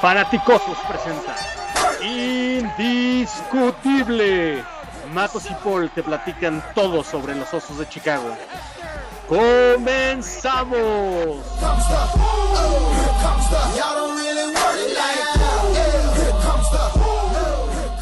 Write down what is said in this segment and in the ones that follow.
Fanaticosos presenta Indiscutible. Matos y Paul te platican todo sobre los Osos de Chicago. ¡Comenzamos!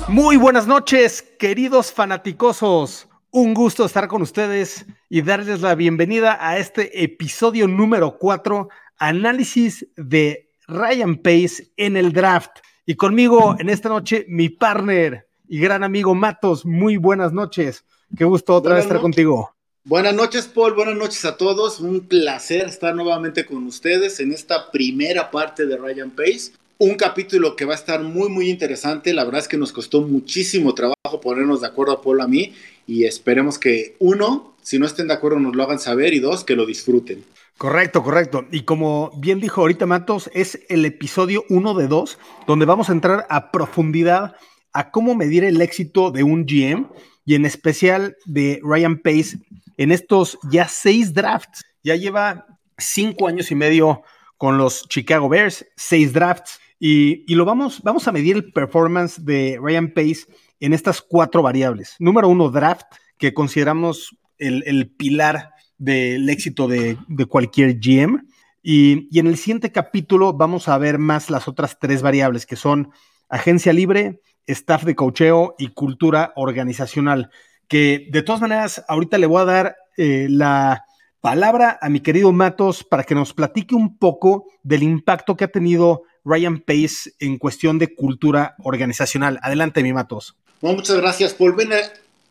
Muy buenas noches, queridos fanaticosos. Un gusto estar con ustedes y darles la bienvenida a este episodio número 4, análisis de Ryan Pace en el draft. Y conmigo en esta noche mi partner y gran amigo Matos. Muy buenas noches. Qué gusto otra vez estar contigo. Buenas noches, Paul. Buenas noches a todos. Un placer estar nuevamente con ustedes en esta primera parte de Ryan Pace. Un capítulo que va a estar muy, muy interesante. La verdad es que nos costó muchísimo trabajo ponernos de acuerdo a Paul a mí y esperemos que uno, si no estén de acuerdo, nos lo hagan saber y dos, que lo disfruten. Correcto, correcto. Y como bien dijo ahorita Matos, es el episodio uno de dos, donde vamos a entrar a profundidad a cómo medir el éxito de un GM y en especial de Ryan Pace en estos ya seis drafts. Ya lleva cinco años y medio con los Chicago Bears, seis drafts. Y, y, lo vamos, vamos a medir el performance de Ryan Pace en estas cuatro variables. Número uno, draft, que consideramos el, el pilar del éxito de, cualquier GM. Y, en el siguiente capítulo vamos a ver más las otras tres variables, que son agencia libre, staff de cocheo y cultura organizacional. Que de todas maneras, ahorita le voy a dar eh, la palabra a mi querido Matos para que nos platique un poco del impacto que ha tenido Ryan Pace en cuestión de cultura organizacional. Adelante, mi Matos. Bueno, muchas gracias, Paul. Bueno,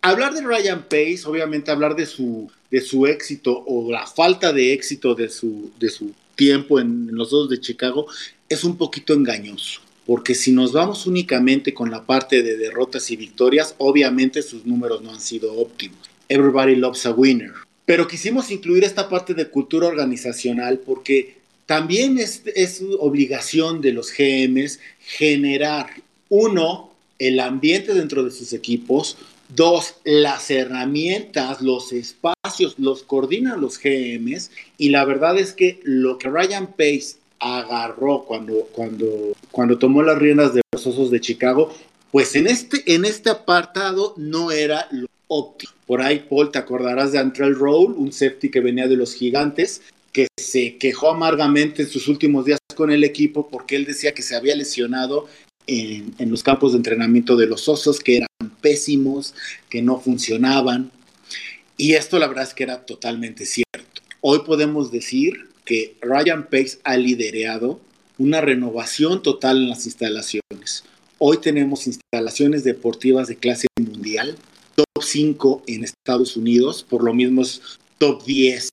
hablar de Ryan Pace, obviamente hablar de su, de su éxito o la falta de éxito de su, de su tiempo en, los dos de Chicago es un poquito engañoso. Porque si nos vamos únicamente con la parte de derrotas y victorias, obviamente sus números no han sido óptimos. Everybody loves a winner. Pero quisimos incluir esta parte de cultura organizacional porque también es, es obligación de los GMs generar, uno, el ambiente dentro de sus equipos, dos, las herramientas, los espacios, los coordinan los GMs y la verdad es que lo que Ryan Pace agarró cuando, cuando, cuando tomó las riendas de los Osos de Chicago, pues en este, en este apartado no era lo óptimo. Por ahí, Paul, te acordarás de Antrell Roll, un safety que venía de los gigantes, que se quejó amargamente en sus últimos días con el equipo porque él decía que se había lesionado en, en, los campos de entrenamiento de los osos, que eran pésimos, que no funcionaban. Y esto la verdad es que era totalmente cierto. Hoy podemos decir que Ryan Pace ha liderado una renovación total en las instalaciones. Hoy tenemos instalaciones deportivas de clase mundial, top 5 en Estados Unidos, por lo mismo es top 10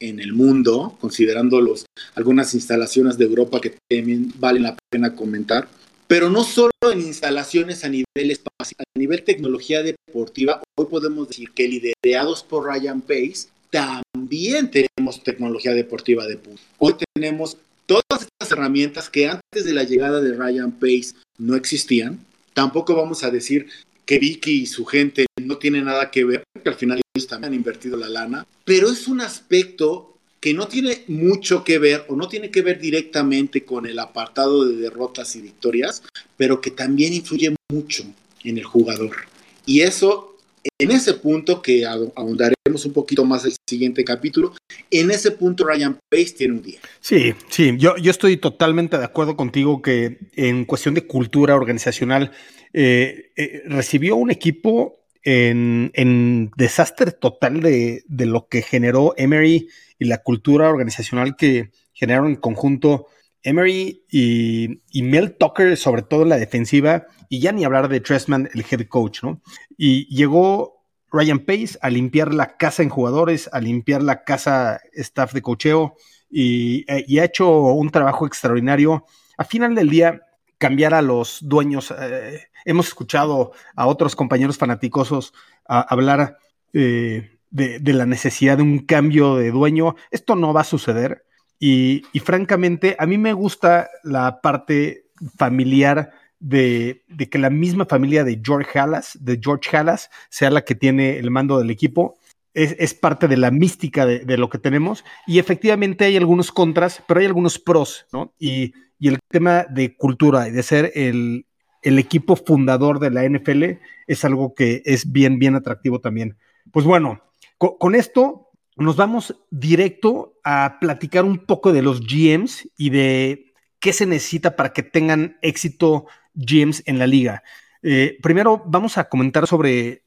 en el mundo, considerando los, algunas instalaciones de Europa que también valen la pena comentar pero no solo en instalaciones a nivel espacial, a nivel tecnología deportiva, hoy podemos decir que liderados por Ryan Pace, también tenemos tecnología deportiva de punta. Hoy tenemos todas estas herramientas que antes de la llegada de Ryan Pace no existían. Tampoco vamos a decir que Vicky y su gente no tienen nada que ver, porque al final ellos también han invertido la lana, pero es un aspecto que no tiene mucho que ver o no tiene que ver directamente con el apartado de derrotas y victorias, pero que también influye mucho en el jugador. Y eso, en ese punto que ahondaremos un poquito más el siguiente capítulo, en ese punto Ryan Pace tiene un día. Sí, sí, yo, yo estoy totalmente de acuerdo contigo que en cuestión de cultura organizacional eh, eh, recibió un equipo en, desastre total de, de, lo que generó Emery y la cultura organizacional que generaron en conjunto Emery y, y, Mel Tucker, sobre todo en la defensiva, y ya ni hablar de Tressman, el head coach, ¿no? Y llegó Ryan Pace a limpiar la casa en jugadores, a limpiar la casa staff de cocheo y, y ha hecho un trabajo extraordinario. A final del día, cambiar a los dueños. Eh, hemos escuchado a otros compañeros fanaticosos a, hablar eh, de, la necesidad de un cambio de dueño. Esto no va a suceder. Y, francamente, a mí me gusta la parte familiar de, que la misma familia de George Halas, de George Halas, sea la que tiene el mando del equipo. Es, es parte de la mística de, de, lo que tenemos. Y efectivamente hay algunos contras, pero hay algunos pros, ¿no? Y, y el tema de cultura y de ser el, equipo fundador de la NFL es algo que es bien, bien atractivo también. Pues bueno, con, esto nos vamos directo a platicar un poco de los GMs y de qué se necesita para que tengan éxito GMs en la liga. Eh, primero vamos a comentar sobre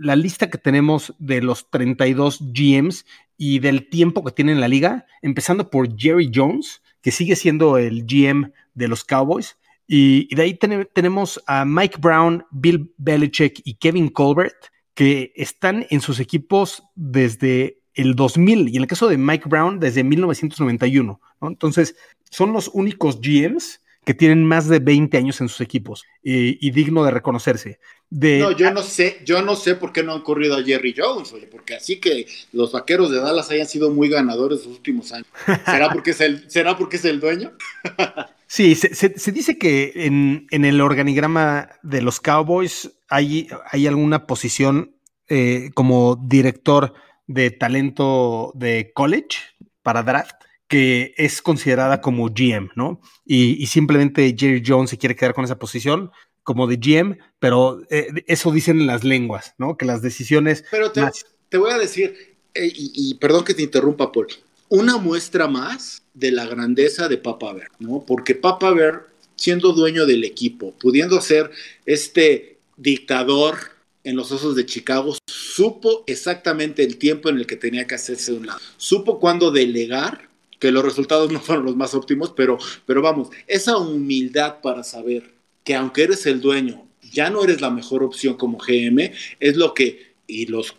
la lista que tenemos de los 32 GMs y del tiempo que tienen en la liga, empezando por Jerry Jones, que sigue siendo el GM de los Cowboys. Y, de ahí tenemos a Mike Brown, Bill Belichick y Kevin Colbert, que están en sus equipos desde el 2000 y en el caso de Mike Brown desde 1991. Entonces, son los únicos GMs que tienen más de 20 años en sus equipos y, digno de reconocerse. no, yo no sé, yo no sé por qué no han corrido a Jerry Jones, oye, porque así que los vaqueros de Dallas hayan sido muy ganadores los últimos años. ¿Será porque es el, ¿será porque es el dueño? sí, se, dice que en, el organigrama de los Cowboys hay, hay alguna posición eh, como director de talento de college para draft que es considerada como GM, ¿no? Y, simplemente Jerry Jones se quiere quedar con esa posición como de GM, pero eh, eso dicen en las lenguas, ¿no? Que las decisiones... Pero te, voy a decir, eh, y, perdón que te interrumpa, Paul, una muestra más de la grandeza de Papa Bear, ¿no? Porque Papa Bear, siendo dueño del equipo, pudiendo ser este dictador en los Osos de Chicago, supo exactamente el tiempo en el que tenía que hacerse un lado. Supo cuándo delegar que los resultados no fueron los más óptimos, pero, pero vamos, esa humildad para saber que aunque eres el dueño, ya no eres la mejor opción como GM, es lo que, y los,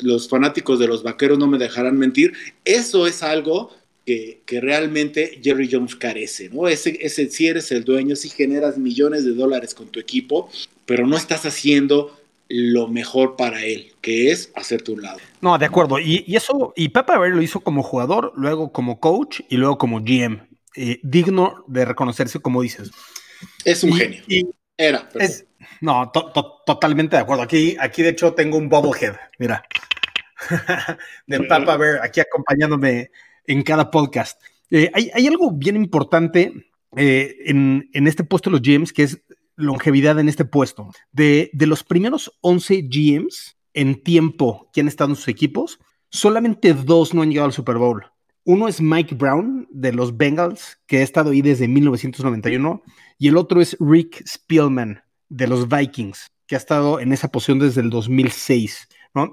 los fanáticos de los vaqueros no me dejarán mentir, eso es algo que, que, realmente Jerry Jones carece, ¿no? Ese, ese, si eres el dueño, si generas millones de dólares con tu equipo, pero no estás haciendo lo mejor para él, que es hacerte un lado. No, de acuerdo. Y, eso, y Papa Bear lo hizo como jugador, luego como coach y luego como GM. Eh, digno de reconocerse, como dices. Es un genio. Era. no, totalmente de acuerdo. Aquí, aquí, de hecho, tengo un bobblehead, mira. de Papa Bear, aquí acompañándome en cada podcast. Eh, hay, algo bien importante eh, en, en, este puesto de los GMs, que es longevidad en este puesto. De, de los primeros 11 GMs en tiempo que han estado en sus equipos, solamente dos no han llegado al Super Bowl. Uno es Mike Brown de los Bengals, que ha estado ahí desde 1991, y el otro es Rick Spielman de los Vikings, que ha estado en esa posición desde el 2006.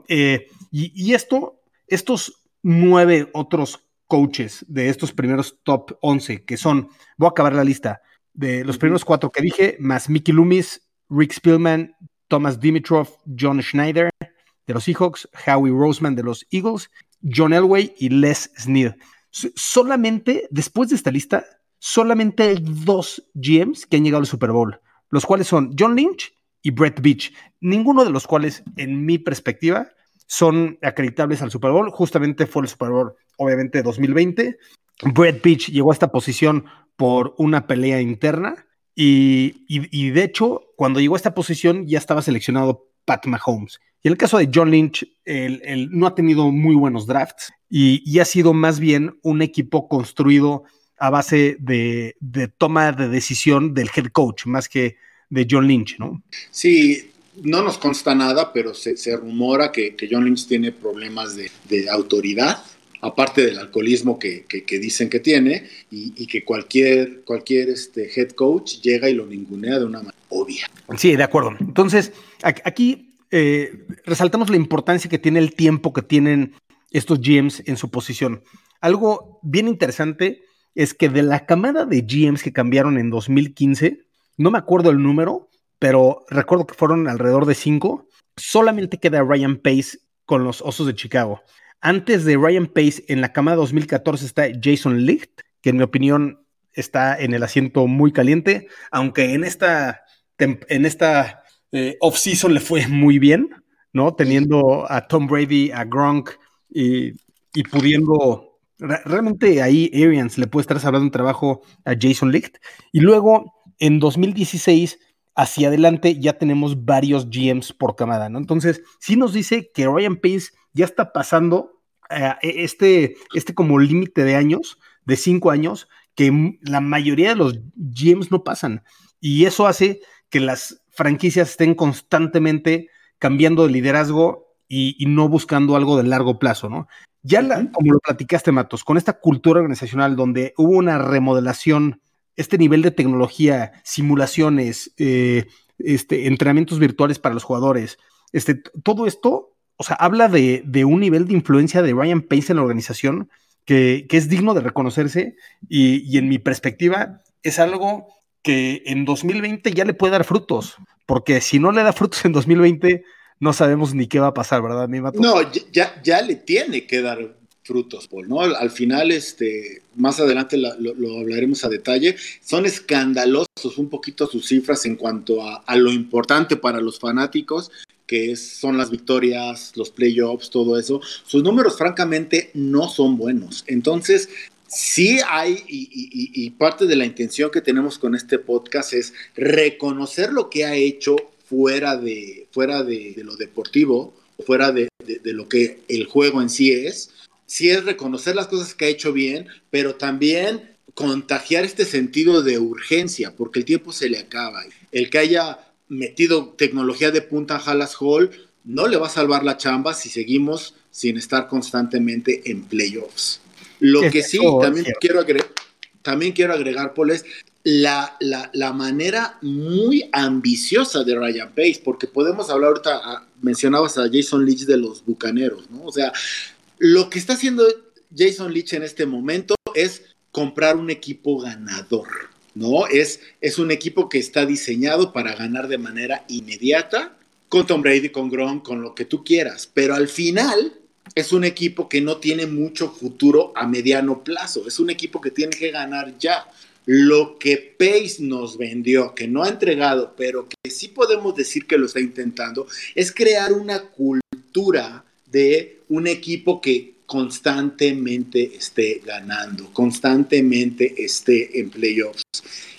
Eh, y, y, esto, estos nueve otros coaches de estos primeros top 11, que son, voy a acabar la lista, de los primeros cuatro que dije, más Mickey Loomis, Rick Spielman, Thomas Dimitrov, John Schneider de los Seahawks, Howie Roseman de los Eagles, John Elway y Les Snead. Solamente, después de esta lista, solamente hay dos GMs que han llegado al Super Bowl, los cuales son John Lynch y Brett Beach, ninguno de los cuales, en mi perspectiva, son acreditables al Super Bowl. Justamente fue el Super Bowl, obviamente, 2020. Brett Beach llegó a esta posición por una pelea interna. Y, de hecho, cuando llegó a esta posición ya estaba seleccionado Pat Mahomes. Y en el caso de John Lynch, él, no ha tenido muy buenos drafts y, ha sido más bien un equipo construido a base de, toma de decisión del head coach, más que de John Lynch, ¿no? Sí, no nos consta nada, pero se, rumora que, John Lynch tiene problemas de, de autoridad aparte del alcoholismo que, dicen que tiene, y, que cualquier, este head coach llega y lo ningunea de una manera obvia. Sí, de acuerdo. Entonces, aquí eh, resaltamos la importancia que tiene el tiempo que tienen estos GMs en su posición. Algo bien interesante es que de la camada de GMs que cambiaron en 2015, no me acuerdo el número, pero recuerdo que fueron alrededor de cinco, solamente queda Ryan Pace con los Osos de Chicago. Antes de Ryan Pace, en la cama 2014 está Jason Licht, que en mi opinión está en el asiento muy caliente, aunque en esta, en esta eh, off-season le fue muy bien, ¿no? Teniendo a Tom Brady, a Gronk y, pudiendo. Realmente ahí Arians le puede estar hablando un trabajo a Jason Licht. Y luego en 2016 hacia adelante ya tenemos varios GMs por camada, ¿no? Entonces, sí nos dice que Ryan Pace ya está pasando eh, e-, este, este como límite de años, de cinco años, que la mayoría de los GMs no pasan. Y eso hace que las franquicias estén constantemente cambiando de liderazgo y, no buscando algo de largo plazo, ¿no? Ya, como lo platicaste, Matos, con esta cultura organizacional donde hubo una remodelación, este nivel de tecnología, simulaciones, eh, este, entrenamientos virtuales para los jugadores, este, todo esto, o sea, habla de, un nivel de influencia de Ryan Pace en la organización que, es digno de reconocerse y, y en mi perspectiva es algo que en 2020 ya le puede dar frutos, porque si no le da frutos en 2020, no sabemos ni qué va a pasar, ¿verdad, mi No, ya, ya le tiene que dar frutos, Paul, ¿no? Al, final, este, más adelante lo, hablaremos a detalle, son escandalosos un poquito sus cifras en cuanto a, lo importante para los fanáticos, que son las victorias, los playoffs, todo eso. Sus números, francamente, no son buenos. Entonces, sí hay, y, parte de la intención que tenemos con este podcast es reconocer lo que ha hecho fuera de, fuera de, lo deportivo, fuera de, lo que el juego en sí es. Sí es reconocer las cosas que ha hecho bien, pero también contagiar este sentido de urgencia, porque el tiempo se le acaba. El que haya metido tecnología de punta a Hallas Hall no le va a salvar la chamba si seguimos sin estar constantemente en playoffs. Lo que sí, también quiero, agregar, también quiero agregar, Paul, es la, la, manera muy ambiciosa de Ryan Pace, porque podemos hablar ahorita, ah, mencionabas a Jason Leach de los Bucaneros, ¿no? O sea, lo que está haciendo Jason Leach en este momento es comprar un equipo ganador, ¿no? Es, es un equipo que está diseñado para ganar de manera inmediata, con Tom Brady, con Gronk, con lo que tú quieras, pero al final es un equipo que no tiene mucho futuro a mediano plazo. Es un equipo que tiene que ganar ya. Lo que Pace nos vendió, que no ha entregado, pero que sí podemos decir que lo está intentando, es crear una cultura de un equipo que constantemente esté ganando, constantemente esté en playoffs.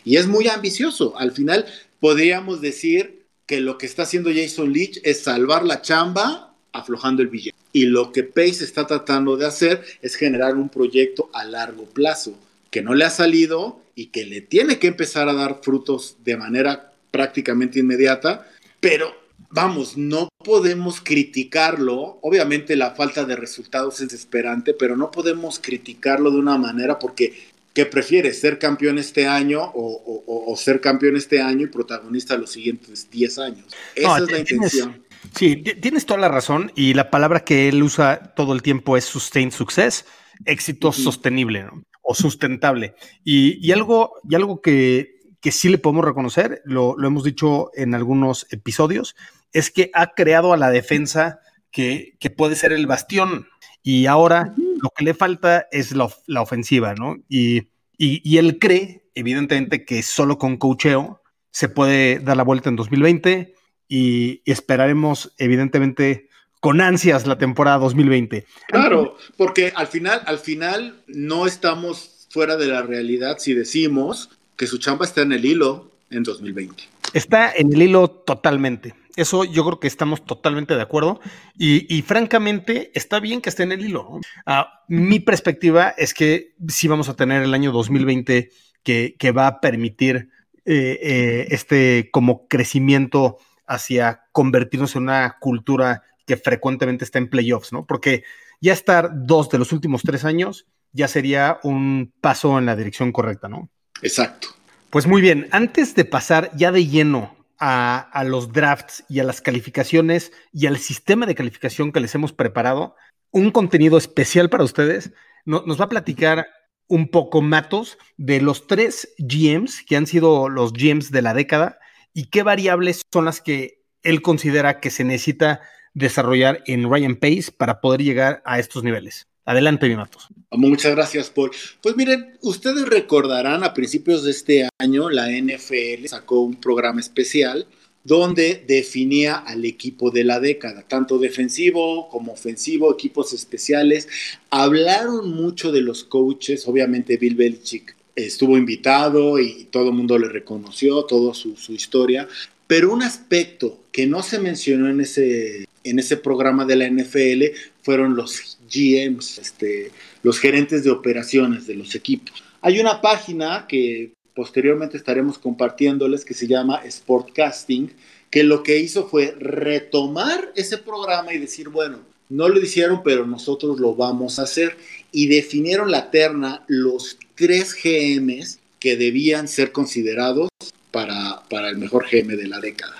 Y es muy ambicioso. Al final podríamos decir que lo que está haciendo Jason Leach es salvar la chamba aflojando el billete. Y lo que Pace está tratando de hacer es generar un proyecto a largo plazo que no le ha salido y que le tiene que empezar a dar frutos de manera prácticamente inmediata, pero vamos, no podemos criticarlo. Obviamente la falta de resultados es desesperante, pero no podemos criticarlo de una manera porque ¿qué prefieres? ¿Ser campeón este año o, ser campeón este año y protagonista los siguientes 10 años? Esa es la intención. Sí, tienes toda la razón y la palabra que él usa todo el tiempo es sustained success, éxito sostenible o sustentable. Y, algo, y algo que, sí le podemos reconocer, lo, hemos dicho en algunos episodios, es que ha creado a la defensa que, puede ser el bastión y ahora lo que le falta es la, ofensiva, ¿no? Y, y él cree, evidentemente, que solo con cocheo se puede dar la vuelta en 2020 y esperaremos, evidentemente, con ansias la temporada 2020. Claro, porque al final, al final no estamos fuera de la realidad si decimos que su chamba está en el hilo en 2020. Está en el hilo totalmente. Eso yo creo que estamos totalmente de acuerdo. Y, francamente, está bien que esté en el hilo. Ah, mi perspectiva es que sí vamos a tener el año 2020 que, que va a permitir eh, eh, este como crecimiento hacia convertirnos en una cultura que frecuentemente está en playoffs, ¿no? Porque ya estar dos de los últimos tres años ya sería un paso en la dirección correcta, ¿no? Exacto. Pues muy bien, antes de pasar ya de lleno a, los drafts y a las calificaciones y al sistema de calificación que les hemos preparado, un contenido especial para ustedes. nos va a platicar un poco Matos de los tres GMs que han sido los GMs de la década y qué variables son las que él considera que se necesita desarrollar en Ryan Pace para poder llegar a estos niveles. Adelante, Matos. Muchas gracias, Paul. Pues miren, ustedes recordarán a principios de este año la NFL sacó un programa especial donde definía al equipo de la década, tanto defensivo como ofensivo, equipos especiales. Hablaron mucho de los coaches, obviamente Bill Belichick estuvo invitado y todo el mundo le reconoció, toda su, historia, pero un aspecto que no se mencionó en ese, en ese programa de la NFL fueron los GMs, este, los gerentes de operaciones de los equipos. Hay una página que posteriormente estaremos compartiéndoles que se llama Sportcasting, que lo que hizo fue retomar ese programa y decir, bueno, no lo hicieron, pero nosotros lo vamos a hacer. Y definieron la terna los tres GMs que debían ser considerados para, para el mejor GM de la década.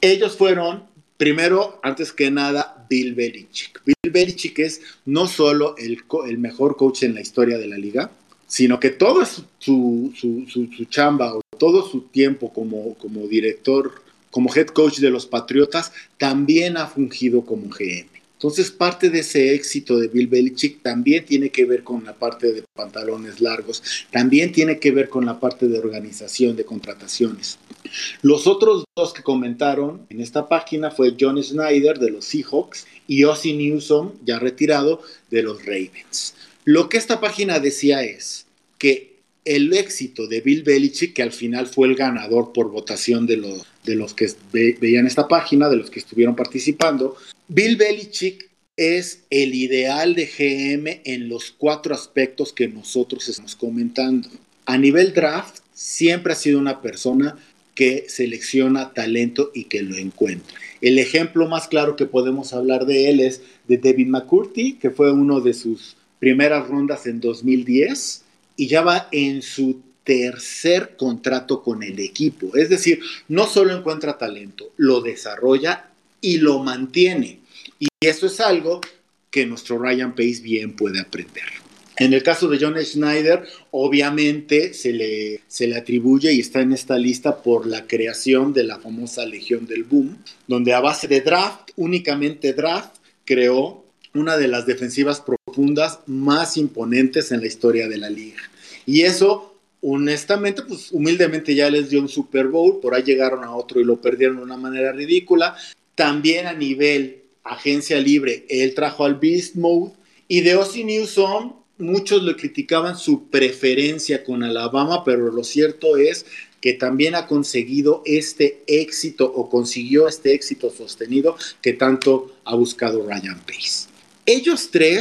Ellos fueron, primero, antes que nada, Bill Belichick. Bill Belichick es no solo el, mejor coach en la historia de la liga, sino que todo su, su, su, su, chamba o todo su tiempo como, como director, como head coach de los Patriotas, también ha fungido como GM. Entonces, parte de ese éxito de Bill Belichick también tiene que ver con la parte de pantalones largos, también tiene que ver con la parte de organización de contrataciones. Los otros dos que comentaron en esta página fue John Snyder de los Seahawks y Ozzy Newsom, ya retirado, de los Ravens. Lo que esta página decía es que el éxito de Bill Belichick, que al final fue el ganador por votación de los, de los que veían esta página, de los que estuvieron participando, Bill Belichick es el ideal de GM en los cuatro aspectos que nosotros estamos comentando. A nivel draft, siempre ha sido una persona que selecciona talento y que lo encuentra. El ejemplo más claro que podemos hablar de él es de David McCurdy, que fue uno de sus primeras rondas en 2010 y ya va en su tercer contrato con el equipo. Es decir, no solo encuentra talento, lo desarrolla y lo mantiene. Y eso es algo que nuestro Ryan Pace bien puede aprender. En el caso de John Schneider, obviamente se le, se le atribuye y está en esta lista por la creación de la famosa Legión del Boom, donde a base de draft, únicamente draft, creó una de las defensivas profundas más imponentes en la historia de la liga. Y eso, honestamente, pues humildemente ya les dio un Super Bowl, por ahí llegaron a otro y lo perdieron de una manera ridícula. También a nivel agencia libre, él trajo al Beast Mode. Y de Ozzy Newsom, muchos le criticaban su preferencia con Alabama, pero lo cierto es que también ha conseguido este éxito o consiguió este éxito sostenido que tanto ha buscado Ryan Pace. Ellos tres,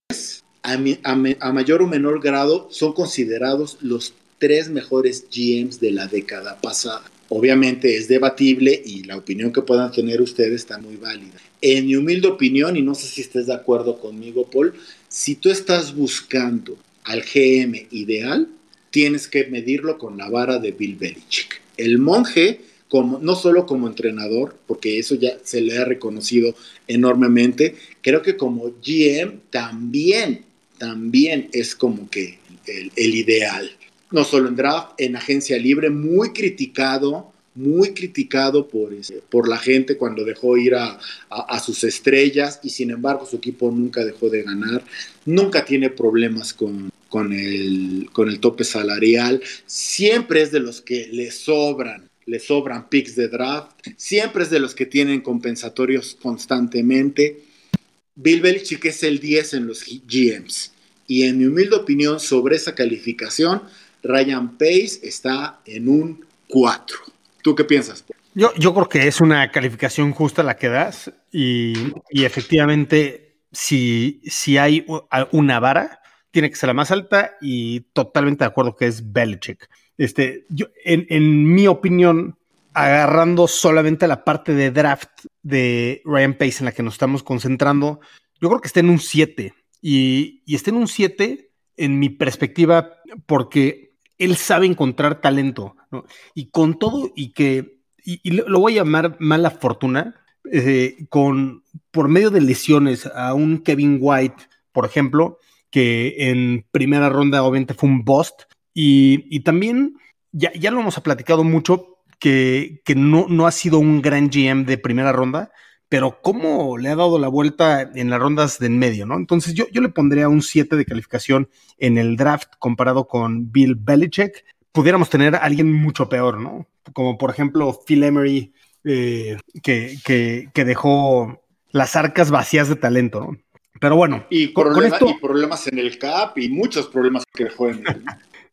a, a, a mayor o menor grado, son considerados los tres mejores GMs de la década pasada. Obviamente es debatible y la opinión que puedan tener ustedes está muy válida. En mi humilde opinión, y no sé si estés de acuerdo conmigo, Paul, si tú estás buscando al GM ideal, tienes que medirlo con la vara de Bill Belichick. El monje, como, no solo como entrenador, porque eso ya se le ha reconocido enormemente, creo que como GM también, también es como que el, el ideal. No solo en draft, en agencia libre, muy criticado, muy criticado por, este, por la gente cuando dejó ir a, sus estrellas y sin embargo su equipo nunca dejó de ganar, nunca tiene problemas con, con, el, con el tope salarial, siempre es de los que le sobran, le sobran picks de draft, siempre es de los que tienen compensatorios constantemente. Bill Belichick es el 10 en los GMs y en mi humilde opinión sobre esa calificación, Ryan Pace está en un 4. ¿Tú qué piensas? Yo, yo creo que es una calificación justa la que das y, y efectivamente si, si hay una vara, tiene que ser la más alta y totalmente de acuerdo que es Belichick. Este, yo, en, en mi opinión, agarrando solamente la parte de draft de Ryan Pace en la que nos estamos concentrando, yo creo que está en un 7 y, y está en un 7 en mi perspectiva porque él sabe encontrar talento. Y con todo y que, y, y lo voy a llamar mala fortuna, eh, con, por medio de lesiones a un Kevin White, por ejemplo, que en primera ronda obviamente fue un bust, y, y también, ya, ya, lo hemos platicado mucho, que, que no, no ha sido un gran GM de primera ronda, pero cómo le ha dado la vuelta en las rondas de en medio, ¿no? Entonces yo, yo le pondría un 7 de calificación en el draft comparado con Bill Belichick. Pudiéramos tener a alguien mucho peor, ¿no? Como por ejemplo Phil Emery, eh, que, que, que, dejó las arcas vacías de talento, ¿no? Pero bueno. Y, problema, con esto, y problemas en el CAP y muchos problemas que dejó en el...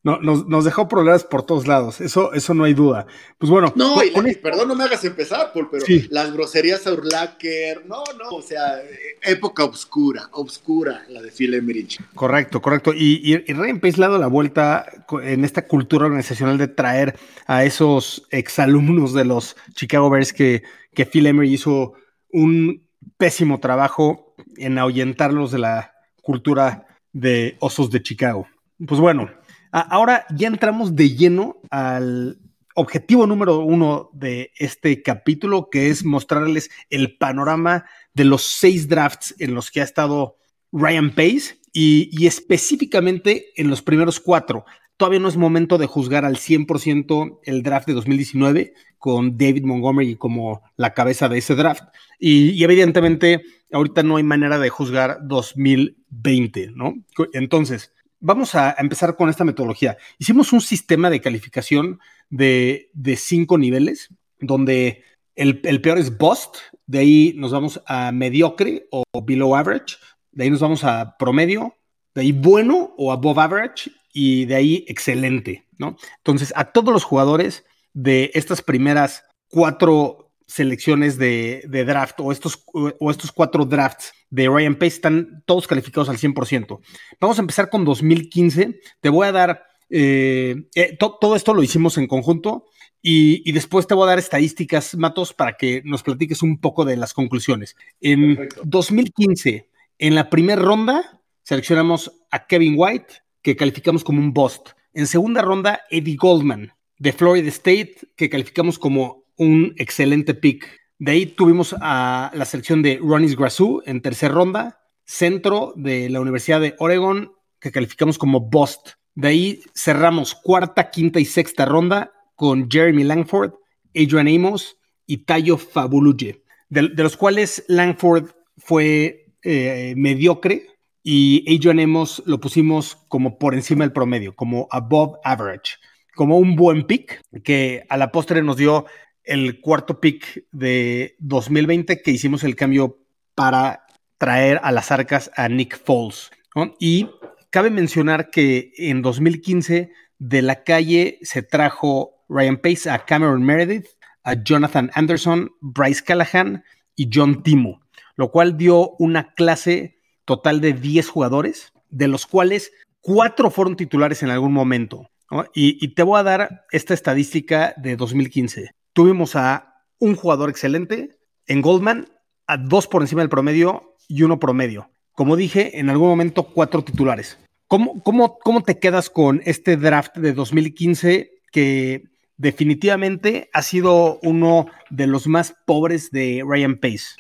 no, nos, dejó problemas por todos lados, eso, eso no hay duda. Pues bueno. No, perdón, no me hagas empezar, Paul, pero las groserías a Urlacher, no, no, o sea, época obscura, obscura la de Phil Emerich. Correcto, correcto. Y, y, y le ha dado la vuelta en esta cultura organizacional de traer a esos exalumnos de los Chicago Bears que, que Phil Emery hizo un pésimo trabajo en ahuyentarlos de la cultura de osos de Chicago. Pues bueno, Ahora ya entramos de lleno al objetivo número uno de este capítulo, que es mostrarles el panorama de los seis drafts en los que ha estado Ryan Pace y, específicamente en los primeros cuatro. Todavía no es momento de juzgar al 100% el draft de 2019 con David Montgomery como la cabeza de ese draft. Y, y, evidentemente ahorita no hay manera de juzgar 2020, ¿no? Entonces, vamos a empezar con esta metodología. Hicimos un sistema de calificación de, cinco niveles, donde el, peor es bust, de ahí nos vamos a mediocre o below average, de ahí nos vamos a promedio, de ahí bueno o above average y de ahí excelente, ¿no? Entonces, a todos los jugadores de estas primeras cuatro selecciones de, draft o estos, o estos cuatro drafts de Ryan Pace están todos calificados al 100%. Vamos a empezar con 2015. Te voy a dar, eh, eh, todo esto lo hicimos en conjunto y, después te voy a dar estadísticas, Matos, para que nos platiques un poco de las conclusiones. En 2015, en la primera ronda, seleccionamos a Kevin White, que calificamos como un bust. En segunda ronda, Eddie Goldman, de Florida State, que calificamos como un excelente pick. De ahí tuvimos a la selección de Ronis Grasu en tercera ronda, centro de la Universidad de Oregon, que calificamos como Bust. De ahí cerramos cuarta, quinta y sexta ronda con Jeremy Langford, Adrian Amos y Tayo Fabuluye, de, los cuales Langford fue eh, mediocre y Adrian Amos lo pusimos como por encima del promedio, como above average, como un buen pick que a la postre nos dio el cuarto pick de 2020 que hicimos el cambio para traer a las arcas a Nick Foles. Y cabe mencionar que en 2015 de la calle se trajo Ryan Pace a Cameron Meredith, a Jonathan Anderson, Bryce Callahan y John Timo, lo cual dio una clase total de 10 jugadores, de los cuales cuatro fueron titulares en algún momento. Y, y, te voy a dar esta estadística de 2015 tuvimos a un jugador excelente en Goldman, a dos por encima del promedio y uno promedio. Como dije, en algún momento cuatro titulares. ¿Cómo, cómo, cómo te quedas con este draft de 2015 que definitivamente ha sido uno de los más pobres de Ryan Pace?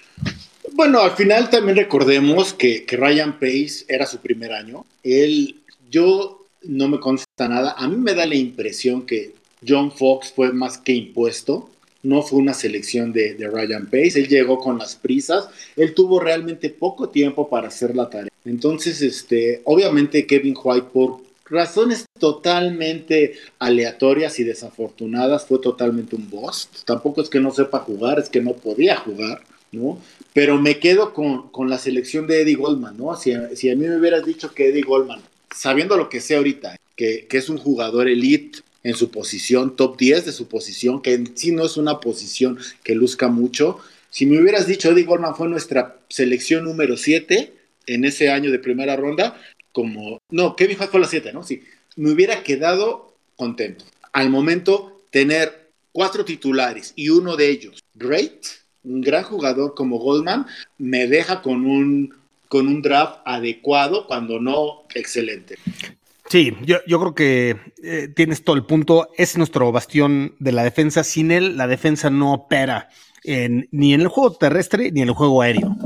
Bueno, al final también recordemos que, que Ryan Pace era su primer año. Él, yo no me consta nada. A mí me da la impresión que John Fox fue más que impuesto. No fue una selección de, Ryan Pace. Él llegó con las prisas. Él tuvo realmente poco tiempo para hacer la tarea. Entonces, este, obviamente Kevin White, por razones totalmente aleatorias y desafortunadas, fue totalmente un boss. Tampoco es que no sepa jugar, es que no podía jugar. ¿no? Pero me quedo con, la selección de Eddie Goldman, ¿no? Si, si, a mí me hubieras dicho que Eddie Goldman, sabiendo lo que sé ahorita, que, que es un jugador elite, en su posición, top 10 de su posición, que en sí no es una posición que luzca mucho. Si me hubieras dicho, Eddie Goldman fue nuestra selección número 7 en ese año de primera ronda, como, no, Kevin Hart fue la 7, ¿no? Sí, me hubiera quedado contento. Al momento, tener cuatro titulares y uno de ellos, great, un gran jugador como Goldman, me deja con un, con un draft adecuado, cuando no excelente. Sí, yo, creo que eh, tienes todo el punto. Es nuestro bastión de la defensa. Sin él, la defensa no opera ni en el juego terrestre ni en el juego aéreo.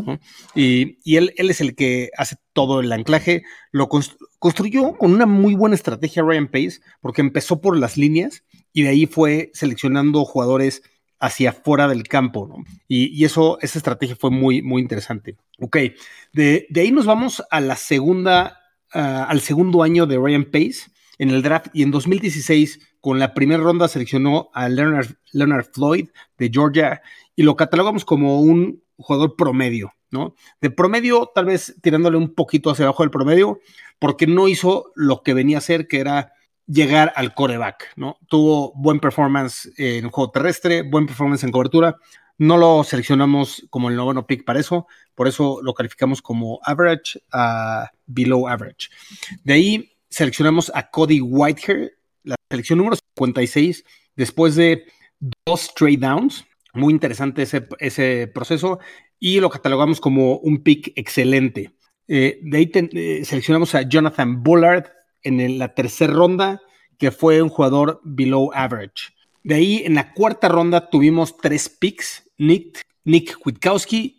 Y, él, él, es el que hace todo el anclaje. Lo construyó con una muy buena estrategia Ryan Pace, porque empezó por las líneas y de ahí fue seleccionando jugadores hacia fuera del campo. Y, eso, esa estrategia fue muy, muy interesante. Ok, de, de ahí nos vamos a la segunda Ah, al segundo año de Ryan Pace en el draft y en 2016 con la primera ronda seleccionó a Leonard, Leonard Floyd de Georgia y lo catalogamos como un jugador promedio, ¿no? De promedio, tal vez tirándole un poquito hacia abajo del promedio, porque no hizo lo que venía a hacer, que era llegar al coreback, ¿no? Tuvo buen performance en juego terrestre, buen performance en cobertura. No lo seleccionamos como el noveno pick para eso, por eso lo calificamos como average a below average. De ahí seleccionamos a Cody Whitehair, la selección número 56, después de dos trade downs. Muy interesante ese, ese proceso y lo catalogamos como un pick excelente. Eh, de ahí eh, seleccionamos a Jonathan Bullard en la tercera ronda, que fue un jugador below average. De ahí en la cuarta ronda tuvimos tres picks, Nick, Nick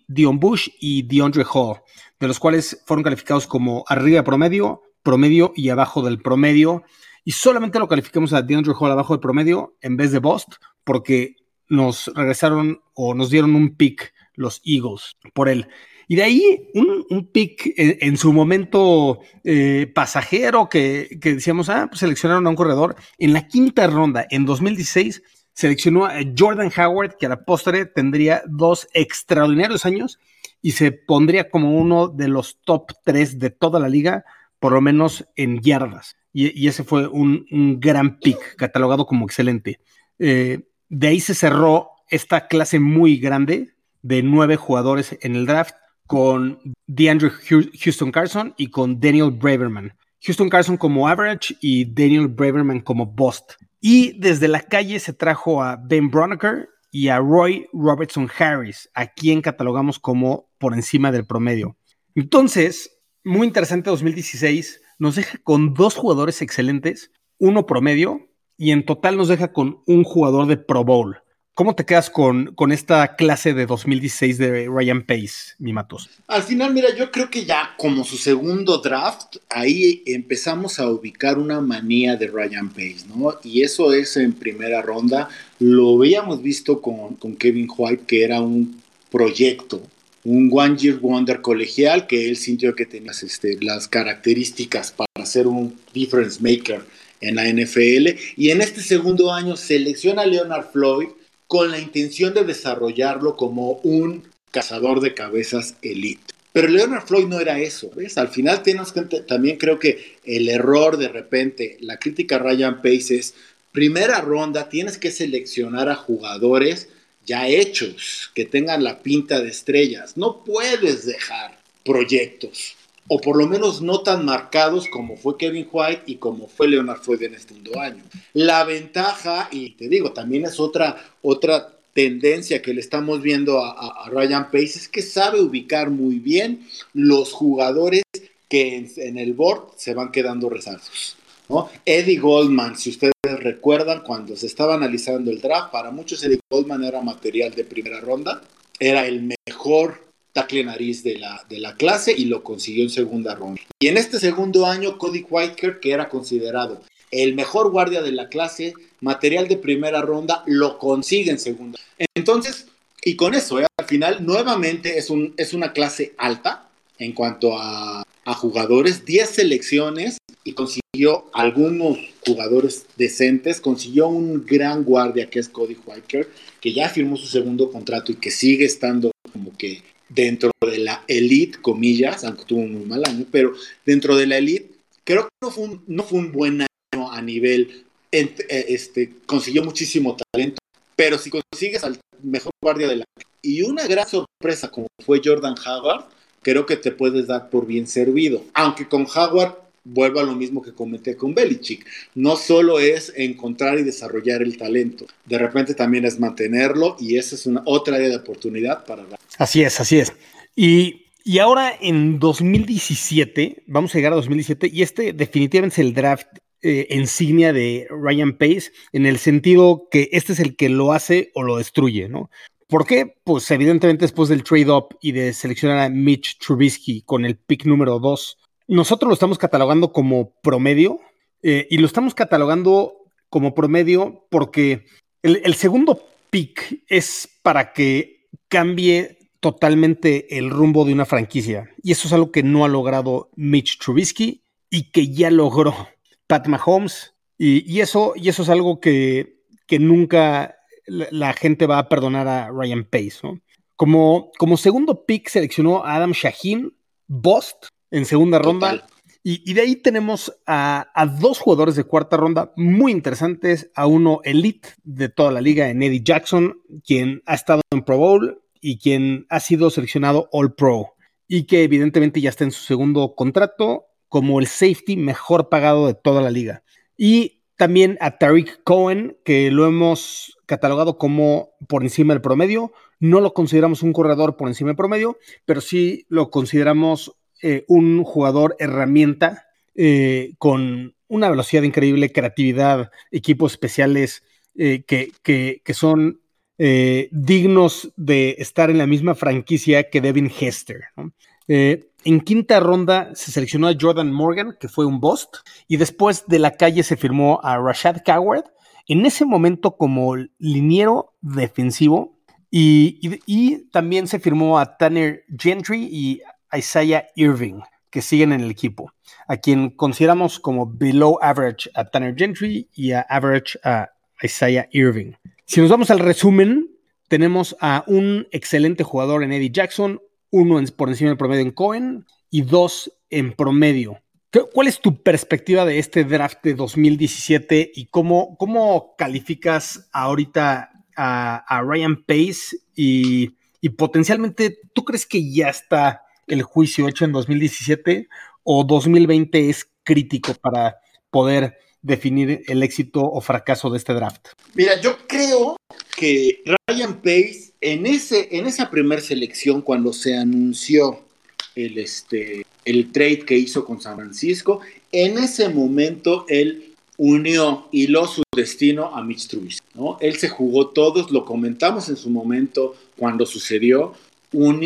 Dion Bush y DeAndre Hall, de los cuales fueron calificados como arriba promedio, promedio y abajo del promedio. Y solamente lo calificamos a DeAndre Hall abajo del promedio en vez de Bust, porque nos regresaron o nos dieron un pick los Eagles por él. Y de ahí un, pick en, su momento eh, pasajero que, decíamos, ah, pues seleccionaron a un corredor. En la quinta ronda, en 2016, seleccionó a Jordan Howard, que a la postre tendría dos extraordinarios años y se pondría como uno de los top tres de toda la liga, por lo menos en yardas. Y, ese fue un, gran pick, catalogado como excelente. Eh, de ahí se cerró esta clase muy grande de nueve jugadores en el draft con DeAndre Houston Carson y con Daniel Braverman. Houston Carson como average y Daniel Braverman como bust. Y desde la calle se trajo a Ben Broniker y a Roy Robertson Harris, a quien catalogamos como por encima del promedio. Entonces, muy interesante 2016, nos deja con dos jugadores excelentes, uno promedio, y en total nos deja con un jugador de Pro Bowl. ¿Cómo te quedas con, con, esta clase de 2016 de Ryan Pace, mi Matos? Al final, mira, yo creo que ya como su segundo draft, ahí empezamos a ubicar una manía de Ryan Pace, ¿no? Y eso es en primera ronda. Lo habíamos visto con, con Kevin White, que era un proyecto, un One Year Wonder colegial, que él sintió que tenía este, las características para ser un difference maker en la NFL. Y en este segundo año selecciona a Leonard Floyd con la intención de desarrollarlo como un cazador de cabezas elite. Pero Leonard Floyd no era eso, ¿ves? Al final tenemos que, también creo que el error de repente, la crítica a Ryan Pace es, primera ronda tienes que seleccionar a jugadores ya hechos, que tengan la pinta de estrellas. No puedes dejar proyectos o por lo menos no tan marcados como fue Kevin White y como fue Leonard Floyd en este segundo año. La ventaja, y te digo, también es otra, otra tendencia que le estamos viendo a, Ryan Pace, es que sabe ubicar muy bien los jugadores que en, el board se van quedando rezagos. ¿no? Eddie Goldman, si ustedes recuerdan, cuando se estaba analizando el draft, para muchos Eddie Goldman era material de primera ronda, era el mejor tackle nariz de la, de la clase y lo consiguió en segunda ronda. Y en este segundo año, Cody Whitaker, que era considerado el mejor guardia de la clase, material de primera ronda, lo consigue en segunda. Entonces, y con eso, ¿eh? al final, nuevamente es, un, es una clase alta en cuanto a, a jugadores, 10 selecciones y consiguió algunos jugadores decentes, consiguió un gran guardia que es Cody Whitaker, que ya firmó su segundo contrato y que sigue estando como que dentro de la elite, comillas, aunque tuvo un muy mal año, pero dentro de la elite, creo que no fue un, no fue un buen año a nivel, eh, este, consiguió muchísimo talento, pero si consigues al mejor guardia de la y una gran sorpresa como fue Jordan Howard, creo que te puedes dar por bien servido, aunque con Howard vuelvo a lo mismo que comenté con Belichick. No solo es encontrar y desarrollar el talento, de repente también es mantenerlo y esa es una otra área de oportunidad para... Así es, así es. Y, ahora en 2017, vamos a llegar a 2017 y este definitivamente es el draft eh, insignia de Ryan Pace en el sentido que este es el que lo hace o lo destruye, ¿no? ¿Por qué? Pues evidentemente después del trade-up y de seleccionar a Mitch Trubisky con el pick número 2 nosotros lo estamos catalogando como promedio eh, y lo estamos catalogando como promedio porque el, segundo pick es para que cambie totalmente el rumbo de una franquicia. Y eso es algo que no ha logrado Mitch Trubisky y que ya logró Pat Mahomes. Y, eso, y eso es algo que, que nunca la, gente va a perdonar a Ryan Pace. Como, como segundo pick seleccionó a Adam Shaheen, Bost, en segunda ronda. Y, de ahí tenemos a, dos jugadores de cuarta ronda muy interesantes, a uno elite de toda la liga en Eddie Jackson, quien ha estado en Pro Bowl y quien ha sido seleccionado All Pro y que evidentemente ya está en su segundo contrato como el safety mejor pagado de toda la liga. Y también a Tariq Cohen, que lo hemos catalogado como por encima del promedio. No lo consideramos un corredor por encima del promedio, pero sí lo consideramos eh, un jugador herramienta eh, con una velocidad increíble, creatividad, equipos especiales eh, que, que, son dignos de estar en la misma franquicia que Devin Hester. en quinta ronda se seleccionó a Jordan Morgan, que fue un bust, y después de la calle se firmó a Rashad Coward, en ese momento como liniero defensivo, y, y también se firmó a Tanner Gentry y Isaiah Irving, que siguen en el equipo, a quien consideramos como below average a Tanner Gentry y a average a Isaiah Irving. Si nos vamos al resumen, tenemos a un excelente jugador en Eddie Jackson, uno por encima del promedio en Cohen y dos en promedio. ¿Cuál es tu perspectiva de este draft de 2017 y cómo, cómo calificas ahorita a, Ryan Pace y, potencialmente tú crees que ya está el juicio hecho en 2017 o 2020 es crítico para poder definir el éxito o fracaso de este draft? Mira, yo creo que Ryan Pace en, ese, en esa primera selección, cuando se anunció el, este, el trade que hizo con San Francisco, en ese momento él unió, hiló su destino a Mitch Trubisky, ¿no? Él se jugó todos, lo comentamos en su momento cuando sucedió,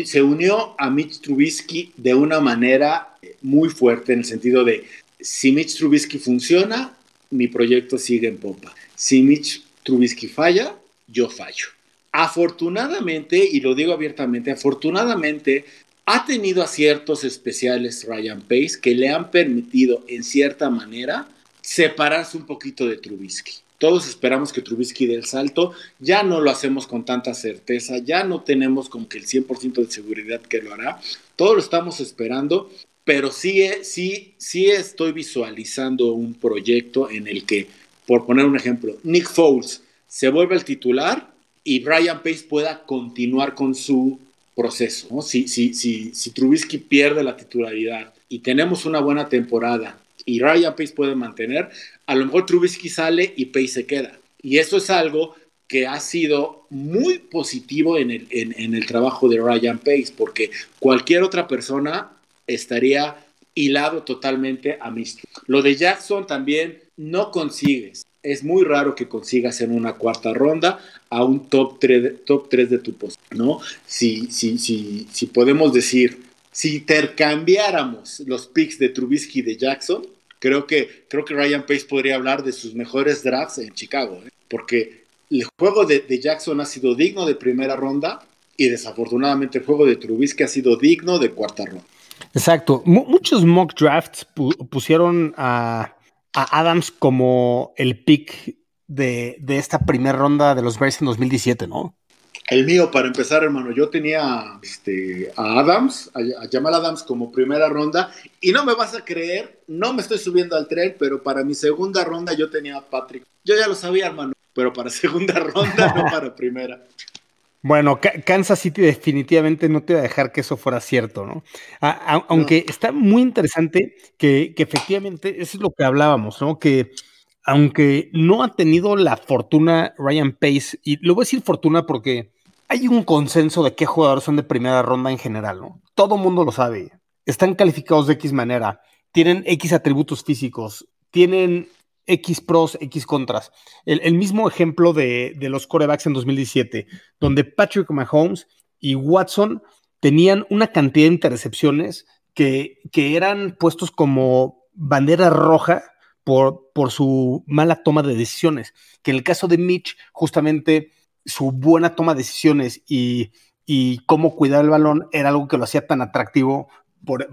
se unió a Mitch Trubisky de una manera muy fuerte en el sentido de si Mitch Trubisky funciona, mi proyecto sigue en pompa. Si Mitch Trubisky falla, yo fallo. Afortunadamente, y lo digo abiertamente, afortunadamente ha tenido aciertos especiales Ryan Pace que le han permitido en cierta manera separarse un poquito de Trubisky. Todos esperamos que Trubisky dé el salto, ya no lo hacemos con tanta certeza, ya no tenemos como que el 100% de seguridad que lo hará, todo lo estamos esperando, pero sí, sí, sí estoy visualizando un proyecto en el que, por poner un ejemplo, Nick Foles se vuelve el titular y Brian Pace pueda continuar con su proceso. Si, si, si, si Trubisky pierde la titularidad y tenemos una buena temporada y Ryan Pace puede mantener, a lo mejor Trubisky sale y Pace se queda. Y eso es algo que ha sido muy positivo en el, en, el trabajo de Ryan Pace, porque cualquier otra persona estaría hilado totalmente a Mistro. Lo de Jackson también no consigues. Es muy raro que consigas en una cuarta ronda a un top 3, top 3 de tu post, ¿no? Si, si, si, si podemos decir, si intercambiáramos los picks de Trubisky y de Jackson, creo que, creo que Ryan Pace podría hablar de sus mejores drafts en Chicago, ¿eh? porque el juego de, Jackson ha sido digno de primera ronda y desafortunadamente el juego de Trubisky ha sido digno de cuarta ronda. Exacto. muchos mock drafts pusieron a, Adams como el pick de, de esta primera ronda de los Bears en 2017, ¿no? El mío, para empezar, hermano, yo tenía este, a Adams, a, Jamal Adams como primera ronda, y no me vas a creer, no me estoy subiendo al tren, pero para mi segunda ronda yo tenía a Patrick. Yo ya lo sabía, hermano, pero para segunda ronda, no para primera. Bueno, Kansas City definitivamente no te va a dejar que eso fuera cierto, ¿no? aunque está muy interesante que, que, efectivamente, eso es lo que hablábamos, ¿no? Que aunque no ha tenido la fortuna Ryan Pace, y lo voy a decir fortuna porque hay un consenso de qué jugadores son de primera ronda en general, ¿no? Todo mundo lo sabe. Están calificados de X manera, tienen X atributos físicos, tienen X pros, X contras. El, mismo ejemplo de, los corebacks en 2017, donde Patrick Mahomes y Watson tenían una cantidad de intercepciones que, que eran puestos como bandera roja por, por su mala toma de decisiones. Que en el caso de Mitch, justamente su buena toma de decisiones y, cómo cuidar el balón era algo que lo hacía tan atractivo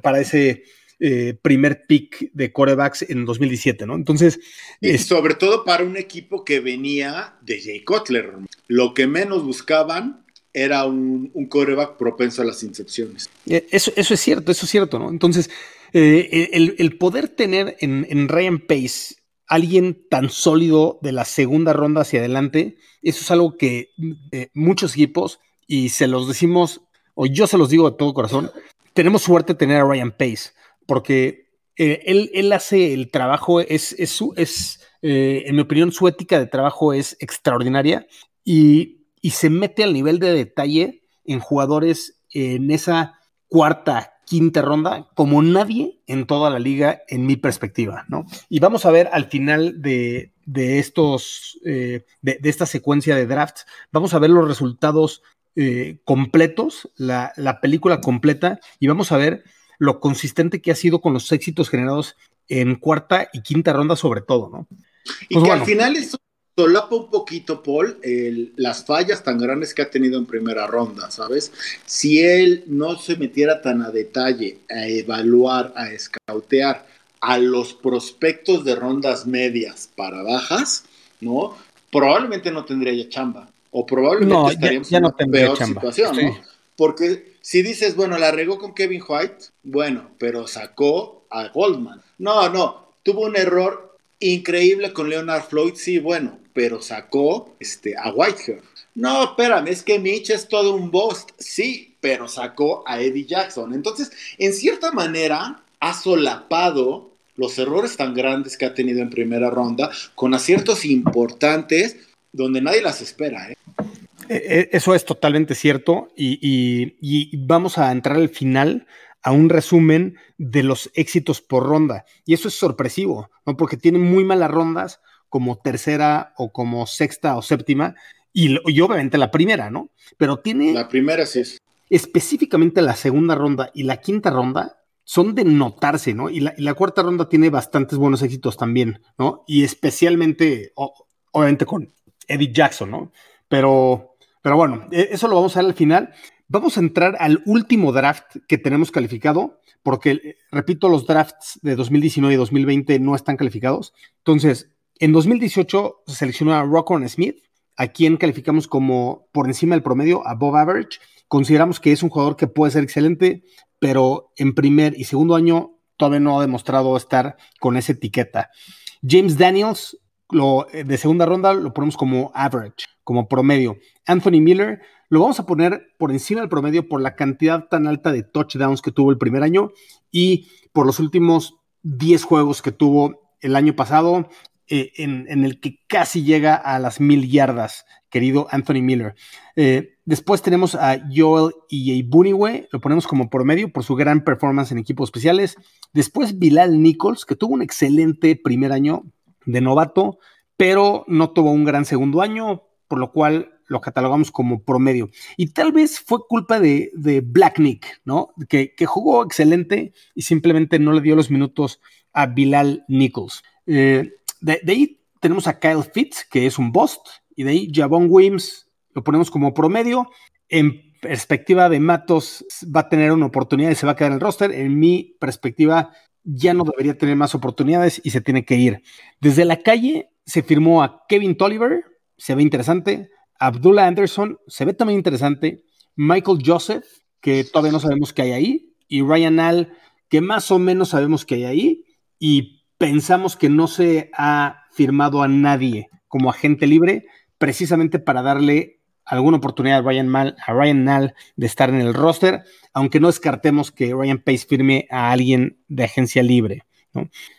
para ese eh, primer pick de corebacks en 2017, ¿no? Entonces. Y sobre todo para un equipo que venía de Jay Cutler. Lo que menos buscaban era un, un coreback propenso a las incepciones. Eh, eso, eso es cierto, eso es cierto, ¿no? Entonces, Eh, el, poder tener en, Ryan Pace alguien tan sólido de la segunda ronda hacia adelante, eso es algo que eh, muchos equipos, y se los decimos, o yo se los digo de todo corazón, tenemos suerte de tener a Ryan Pace, porque eh, él, hace el trabajo, es, es, es en mi opinión, su ética de trabajo es extraordinaria y, y se mete al nivel de detalle en jugadores en esa cuarta, quinta ronda como nadie en toda la liga, en mi perspectiva, ¿no? Y vamos a ver al final de, estos, eh, de, esta secuencia de drafts, vamos a ver los resultados eh, completos, la, película completa, y vamos a ver lo consistente que ha sido con los éxitos generados en cuarta y quinta ronda sobre todo, ¿no? y pues que al final es solapa un poquito, Paul, las fallas tan grandes que ha tenido en primera ronda, ¿sabes? Si él no se metiera tan a detalle a evaluar, a escautear a los prospectos de rondas medias para bajas, ¿no? Probablemente no tendría ya chamba. O probablemente estaríamos en una peor situación, ¿no? Porque si dices, bueno, la regó con Kevin White, bueno, pero sacó a Goldman. No, no, tuvo un error increíble con Leonard Floyd, sí, bueno, pero sacó este, a Whitehair. No, espérame, es que Mitch es todo un boss. Sí, pero sacó a Eddie Jackson. Entonces, en cierta manera, ha solapado los errores tan grandes que ha tenido en primera ronda con aciertos importantes donde nadie las espera. ¿eh? E, e, eso es totalmente cierto y, vamos a entrar al final a un resumen de los éxitos por ronda. Y eso es sorpresivo, ¿no? porque tienen muy malas rondas, como tercera o como sexta o séptima, y, obviamente la primera, ¿no? Pero tiene... La primera sí es. Específicamente la segunda ronda y la quinta ronda son de notarse, ¿no? Y la, cuarta ronda tiene bastantes buenos éxitos también, ¿no? Y especialmente, obviamente con Eddie Jackson, ¿no? Pero, pero bueno, e, eso lo vamos a ver al final. Vamos a entrar al último draft que tenemos calificado, porque, repito, los drafts de 2019 y 2020 no están calificados. Entonces, en 2018 se seleccionó a Rockwell Smith, a quien calificamos como por encima del promedio, above average. Consideramos que es un jugador que puede ser excelente, pero en primer y segundo año todavía no ha demostrado estar con esa etiqueta. James Daniels, lo, de segunda ronda, lo ponemos como average, como promedio. Anthony Miller, lo vamos a poner por encima del promedio por la cantidad tan alta de touchdowns que tuvo el primer año y por los últimos 10 juegos que tuvo el año pasado, eh, en, el que casi llega a las mil yardas, querido Anthony Miller. Eh, después tenemos a Joel y Buniwe, lo ponemos como promedio por su gran performance en equipos especiales. Después Bilal Nichols, que tuvo un excelente primer año de novato, pero no tuvo un gran segundo año, por lo cual lo catalogamos como promedio. Y tal vez fue culpa de, Black Nick, ¿no? Que, jugó excelente y simplemente no le dio los minutos a Bilal Nichols. Eh, de, ahí tenemos a Kyle Fitz, que es un bust, y de ahí Javon Wims lo ponemos como promedio. En perspectiva de Matos, va a tener una oportunidad y se va a quedar en el roster. En mi perspectiva, ya no debería tener más oportunidades y se tiene que ir. Desde la calle se firmó a Kevin Tolliver, se ve interesante. Abdullah Anderson, se ve también interesante. Michael Joseph, que todavía no sabemos qué hay ahí. Y Ryan Al, que más o menos sabemos qué hay ahí. Y pensamos que no se ha firmado a nadie como agente libre precisamente para darle alguna oportunidad a Ryan, Mal, a Ryan Nall de estar en el roster, aunque no descartemos que Ryan Pace firme a alguien de agencia libre.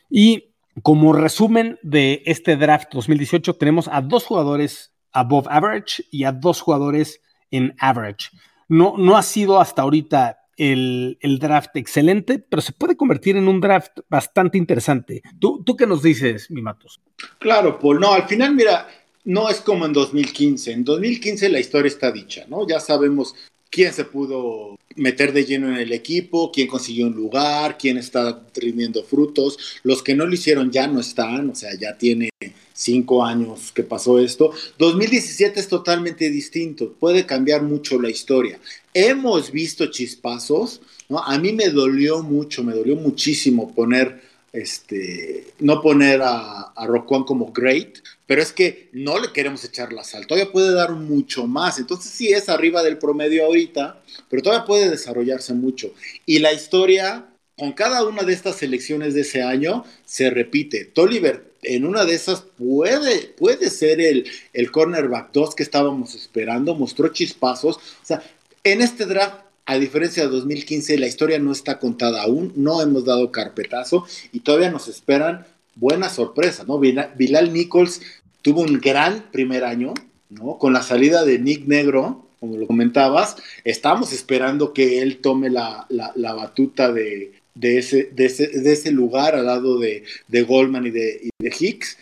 Y como resumen de este draft 2018, tenemos a dos jugadores above average y a dos jugadores en average. No, no ha sido hasta ahorita el, draft excelente, pero se puede convertir en un draft bastante interesante. ¿Tú, ¿Tú qué nos dices, mi Matos? Claro, Paul. No, al final, mira, no es como en 2015. En 2015 la historia está dicha, ¿no? Ya sabemos quién se pudo meter de lleno en el equipo, quién consiguió un lugar, quién está rindiendo frutos. Los que no lo hicieron ya no están, o sea, ya tiene cinco años que pasó esto. 2017 es totalmente distinto, puede cambiar mucho la historia. Hemos visto chispazos, ¿no? A mí me dolió mucho, me dolió muchísimo poner, este, no poner a, a como great, pero es que no le queremos echar la sal, todavía puede dar mucho más, entonces sí es arriba del promedio ahorita, pero todavía puede desarrollarse mucho. Y la historia con cada una de estas selecciones de ese año se repite. Tolliver en una de esas puede, puede ser el, el cornerback 2 que estábamos esperando, mostró chispazos. O sea, en este draft, a diferencia de 2015, la historia no está contada aún, no hemos dado carpetazo y todavía nos esperan buenas sorpresas, ¿no? Bilal Nichols tuvo un gran primer año, ¿no? Con la salida de Nick Negro, como lo comentabas, estamos esperando que él tome la, batuta de, ese, de, ese, lugar al lado de, Goldman y de, de Hicks.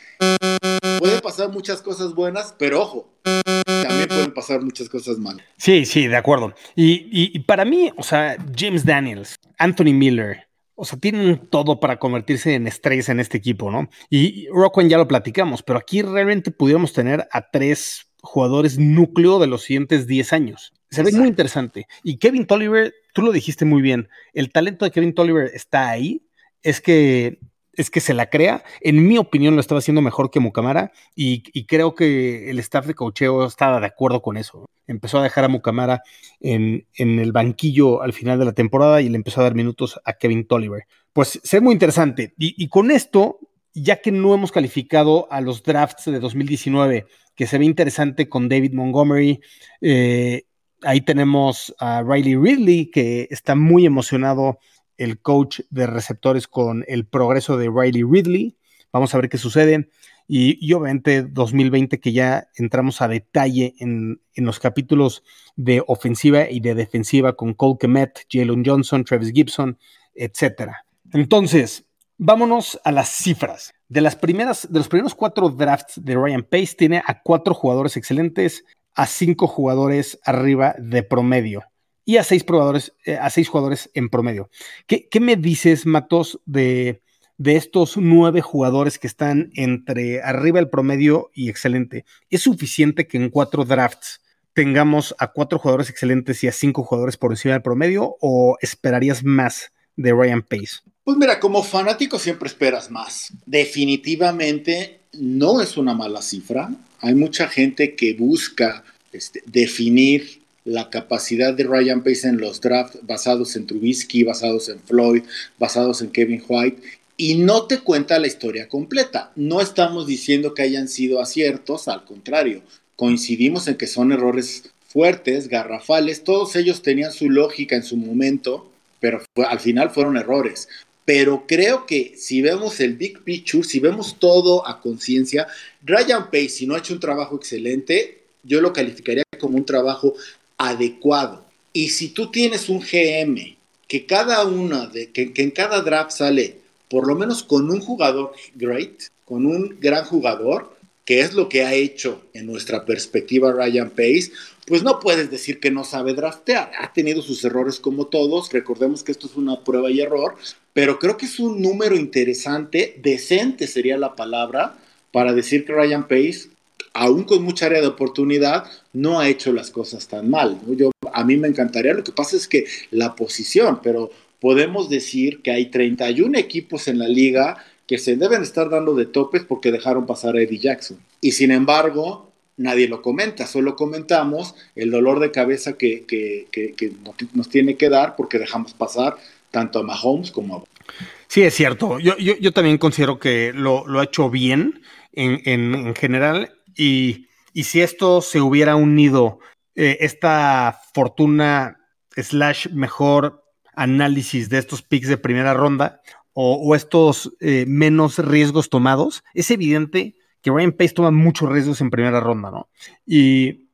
Pueden pasar muchas cosas buenas, pero ojo, también pueden pasar muchas cosas malas. Sí, sí, de acuerdo. Y, y, para mí, o sea, James Daniels, Anthony Miller, o sea, tienen todo para convertirse en estrellas en este equipo, ¿no? Y Rockwell ya lo platicamos, pero aquí realmente pudiéramos tener a tres jugadores núcleo de los siguientes 10 años. Se ve muy interesante. Y Kevin Tolliver, tú lo dijiste muy bien, el talento de Kevin Tolliver está ahí. Es que es que se la crea. En mi opinión, lo estaba haciendo mejor que Mucamara y, creo que el staff de cocheo estaba de acuerdo con eso. Empezó a dejar a Mucamara en, en, el banquillo al final de la temporada y le empezó a dar minutos a Kevin Tolliver. Pues se muy interesante. Y, con esto, ya que no hemos calificado a los drafts de 2019, que se ve interesante con David Montgomery, eh, ahí tenemos a Riley Ridley, que está muy emocionado el coach de receptores con el progreso de Riley Ridley. Vamos a ver qué sucede. Y, obviamente 2020 que ya entramos a detalle en, los capítulos de ofensiva y de defensiva con Cole Kemet, Jalen Johnson, Travis Gibson, etc. Entonces, vámonos a las cifras. De, las primeras, de los primeros cuatro drafts de Ryan Pace tiene a cuatro jugadores excelentes, a cinco jugadores arriba de promedio y a seis, probadores, eh, a seis jugadores en promedio. ¿Qué, me dices, Matos, de, de, estos nueve jugadores que están entre arriba del promedio y excelente? ¿Es suficiente que en cuatro drafts tengamos a cuatro jugadores excelentes y a cinco jugadores por encima del promedio o esperarías más de Ryan Pace? Pues mira, como fanático siempre esperas más. Definitivamente no es una mala cifra. Hay mucha gente que busca este, definir la capacidad de Ryan Pace en los drafts basados en Trubisky, basados en Floyd, basados en Kevin White, y no te cuenta la historia completa. No estamos diciendo que hayan sido aciertos, al contrario, coincidimos en que son errores fuertes, garrafales, todos ellos tenían su lógica en su momento, pero al final fueron errores. Pero creo que si vemos el big picture, si vemos todo a conciencia, Ryan Pace, si no ha hecho un trabajo excelente, yo lo calificaría como un trabajo adecuado. Y si tú tienes un GM que cada una de, que, en cada draft sale por lo menos con un jugador great, con un gran jugador, que es lo que ha hecho en nuestra perspectiva Ryan Pace, pues no puedes decir que no sabe draftear. Ha tenido sus errores como todos, recordemos que esto es una prueba y error, pero creo que es un número interesante, decente sería la palabra, para decir que Ryan Pace aún con mucha área de oportunidad, no ha hecho las cosas tan mal. Yo, a mí me encantaría, lo que pasa es que la posición, pero podemos decir que hay 31 equipos en la liga que se deben estar dando de topes porque dejaron pasar a Eddie Jackson. Y sin embargo, nadie lo comenta, solo comentamos el dolor de cabeza que, nos tiene que dar porque dejamos pasar tanto a Mahomes como a... Sí, es cierto. Yo, yo, yo también considero que lo, lo ha hecho bien en, en, en general y, si esto se hubiera unido, eh, esta fortuna slash mejor análisis de estos picks de primera ronda o, estos eh, menos riesgos tomados, es evidente que Ryan Pace toma muchos riesgos en primera ronda, ¿no? Y,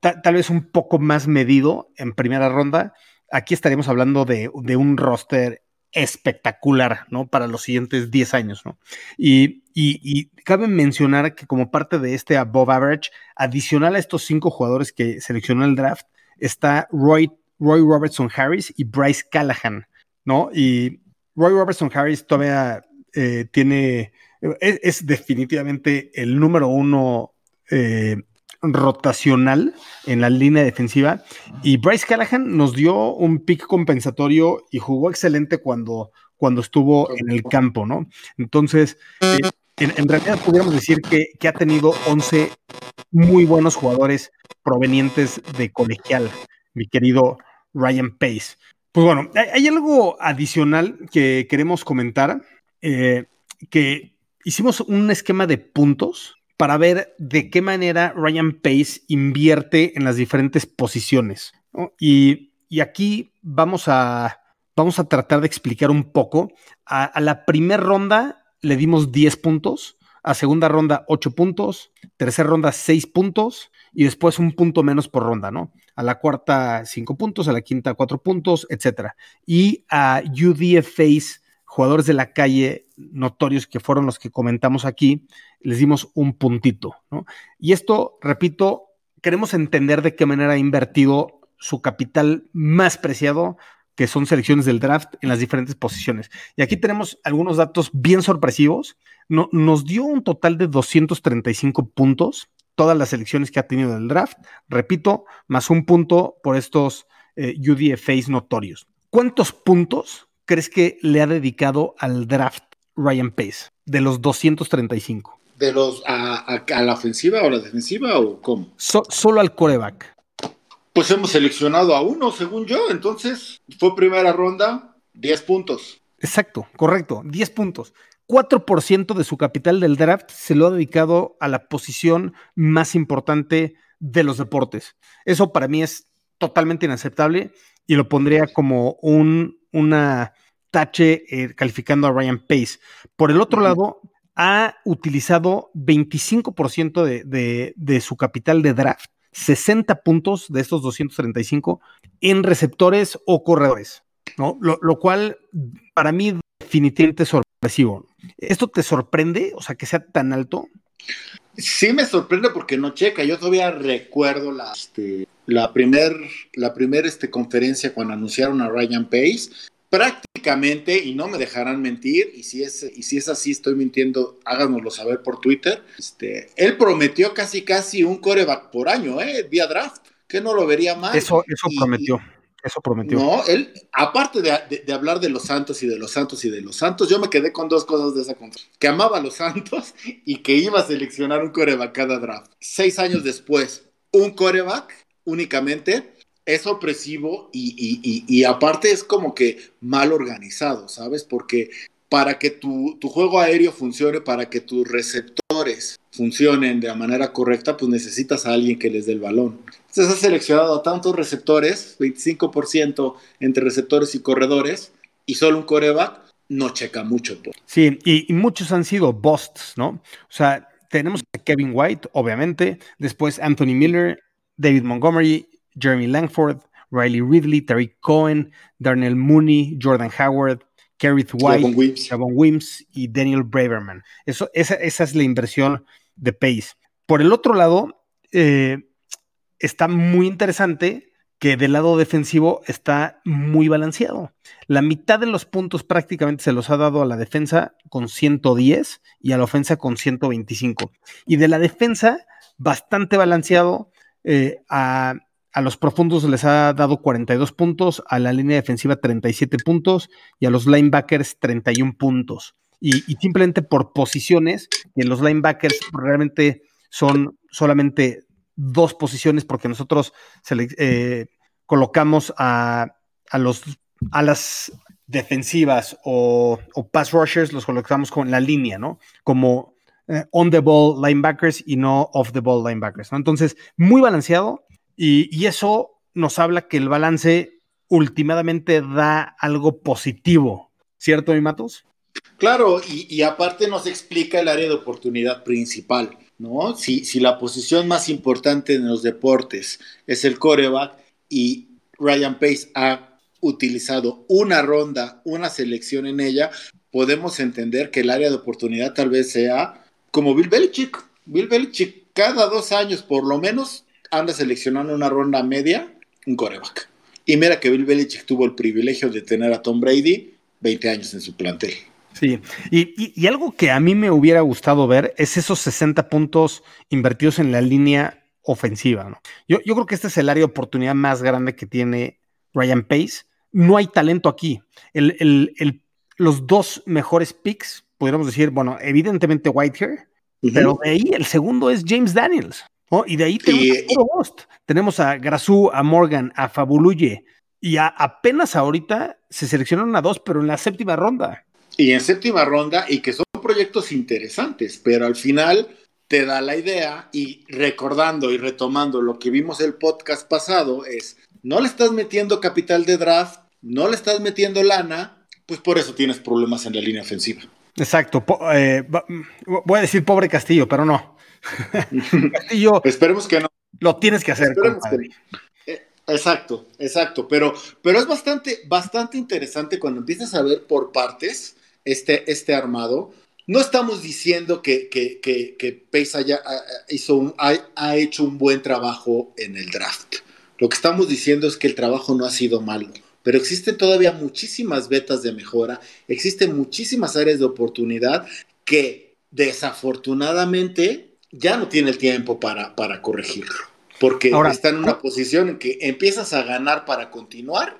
tal vez un poco más medido en primera ronda. Aquí estaríamos hablando de, un roster espectacular, ¿no? Para los siguientes 10 años, ¿no? Y, cabe mencionar que como parte de este above average, adicional a estos cinco jugadores que seleccionó el draft, está Roy, Roy Robertson Harris y Bryce Callahan, ¿no? Y Roy Robertson Harris todavía eh, tiene, es, definitivamente el número uno eh, rotacional en la línea defensiva. Y Bryce Callahan nos dio un pick compensatorio y jugó excelente cuando, cuando estuvo en el campo, ¿no? Entonces, eh, en, realidad pudiéramos decir que, que, ha tenido 11 muy buenos jugadores provenientes de colegial, mi querido Ryan Pace. Pues bueno, hay, algo adicional que queremos comentar, eh, que hicimos un esquema de puntos para ver de qué manera Ryan Pace invierte en las diferentes posiciones. Y, aquí vamos a, vamos a tratar de explicar un poco. A, la primera ronda le dimos 10 puntos, a segunda ronda 8 puntos, tercera ronda 6 puntos y después un punto menos por ronda, ¿no? A la cuarta 5 puntos, a la quinta 4 puntos, etcétera. Y a UDFAs, jugadores de la calle notorios que fueron los que comentamos aquí, les dimos un puntito, ¿no? Y esto, repito, queremos entender de qué manera ha invertido su capital más preciado, que son selecciones del draft en las diferentes posiciones. Y aquí tenemos algunos datos bien sorpresivos. No, nos dio un total de 235 puntos, todas las selecciones que ha tenido del draft, repito, más un punto por estos eh, UDFAs notorios. ¿Cuántos puntos crees que le ha dedicado al draft Ryan Pace de los 235? ¿De los a, la ofensiva o a la defensiva o cómo? solo al coreback. Pues hemos seleccionado a uno, según yo. Entonces, fue primera ronda, 10 puntos. Exacto, correcto, 10 puntos. 4% de su capital del draft se lo ha dedicado a la posición más importante de los deportes. Eso para mí es totalmente inaceptable y lo pondría como un una tache eh, calificando a Ryan Pace. Por el otro lado, ha utilizado 25% de, de su capital de draft 60 puntos de estos 235 en receptores o corredores, ¿no? Lo, cual para mí definitivamente es sorpresivo. ¿Esto te sorprende? O sea, que sea tan alto. Sí me sorprende porque no checa. Yo todavía recuerdo la, este, la primer, la primer este, conferencia cuando anunciaron a Ryan Pace prácticamente, y no me dejarán mentir, y si es, y si es así, estoy mintiendo, háganoslo saber por Twitter, este, él prometió casi casi un coreback por año, ¿eh? Vía draft, que no lo vería mal. Eso, eso prometió. Eso prometió. No, él, aparte de, hablar de los santos y de los santos y de los santos, yo me quedé con dos cosas de esa contra. Que amaba a los santos y que iba a seleccionar un coreback cada draft. Seis años después, un coreback únicamente es sorpresivo y, aparte es como que mal organizado, ¿sabes? Porque para que tu, juego aéreo funcione, para que tus receptores funcionen de la manera correcta, pues necesitas a alguien que les dé el balón. Entonces has seleccionado a tantos receptores, 25% entre receptores y corredores, y solo un coreback no checa mucho. Pues. Sí, y, y muchos han sido busts, ¿no? O sea, tenemos a Kevin White, obviamente, después Anthony Miller, David Montgomery, Jeremy Langford, Riley Ridley, Terry Cohen, Darnell Mooney, Jordan Howard, Kerith White, Javon Wims y Daniel Braverman. Eso, esa, es la inversión de Pace. Por el otro lado, eh, está muy interesante que del lado defensivo está muy balanceado. La mitad de los puntos prácticamente se los ha dado a la defensa con 110 y a la ofensa con 125. Y de la defensa, bastante balanceado eh, a a los profundos les ha dado 42 puntos, a la línea defensiva 37 puntos y a los linebackers 31 puntos. Y, simplemente por posiciones, en los linebackers realmente son solamente dos posiciones porque nosotros eh, colocamos a, los, a las defensivas o, pass rushers, los colocamos con la línea, ¿no? Como eh, on the ball linebackers y no off the ball linebackers. Entonces, muy balanceado y, eso nos habla que el balance últimamente da algo positivo, ¿cierto, mi Matos? Claro, y, aparte nos explica el área de oportunidad principal, ¿no? Si, si la posición más importante en los deportes es el coreback y Ryan Pace ha utilizado una ronda, una selección en ella, podemos entender que el área de oportunidad tal vez sea como Bill Belichick. Bill Belichick cada dos años por lo menos anda seleccionando una ronda media un coreback. Y mira que Bill Belichick tuvo el privilegio de tener a Tom Brady 20 años en su plantel. Sí, y, algo que a mí me hubiera gustado ver es esos 60 puntos invertidos en la línea ofensiva. Yo, yo creo que este es el área de oportunidad más grande que tiene Ryan Pace. No hay talento aquí. los dos mejores picks, podríamos decir, bueno, evidentemente Whitehair, pero de ahí el segundo es James Daniels. Y de ahí tenemos, a, tenemos a Grazú, a Morgan, a Fabuluye Y apenas ahorita se seleccionaron a dos, pero en la séptima ronda. Y en séptima ronda, y que son proyectos interesantes, pero al final te da la idea y recordando y retomando lo que vimos el podcast pasado es, no le estás metiendo capital de draft, no le estás metiendo lana, pues por eso tienes problemas en la línea ofensiva. Exacto. Eh, voy a decir pobre Castillo, pero no. Castillo. Esperemos que no. Lo tienes que hacer. Eh, exacto, exacto. Pero, pero es bastante, bastante interesante cuando empiezas a ver por partes este, este armado. No estamos diciendo que, que, que, Pace haya, hizo ha hecho un buen trabajo en el draft. Lo que estamos diciendo es que el trabajo no ha sido malo pero existen todavía muchísimas vetas de mejora, existen muchísimas áreas de oportunidad que desafortunadamente ya no tiene el tiempo para, para corregirlo, porque está en una posición en que empiezas a ganar para continuar,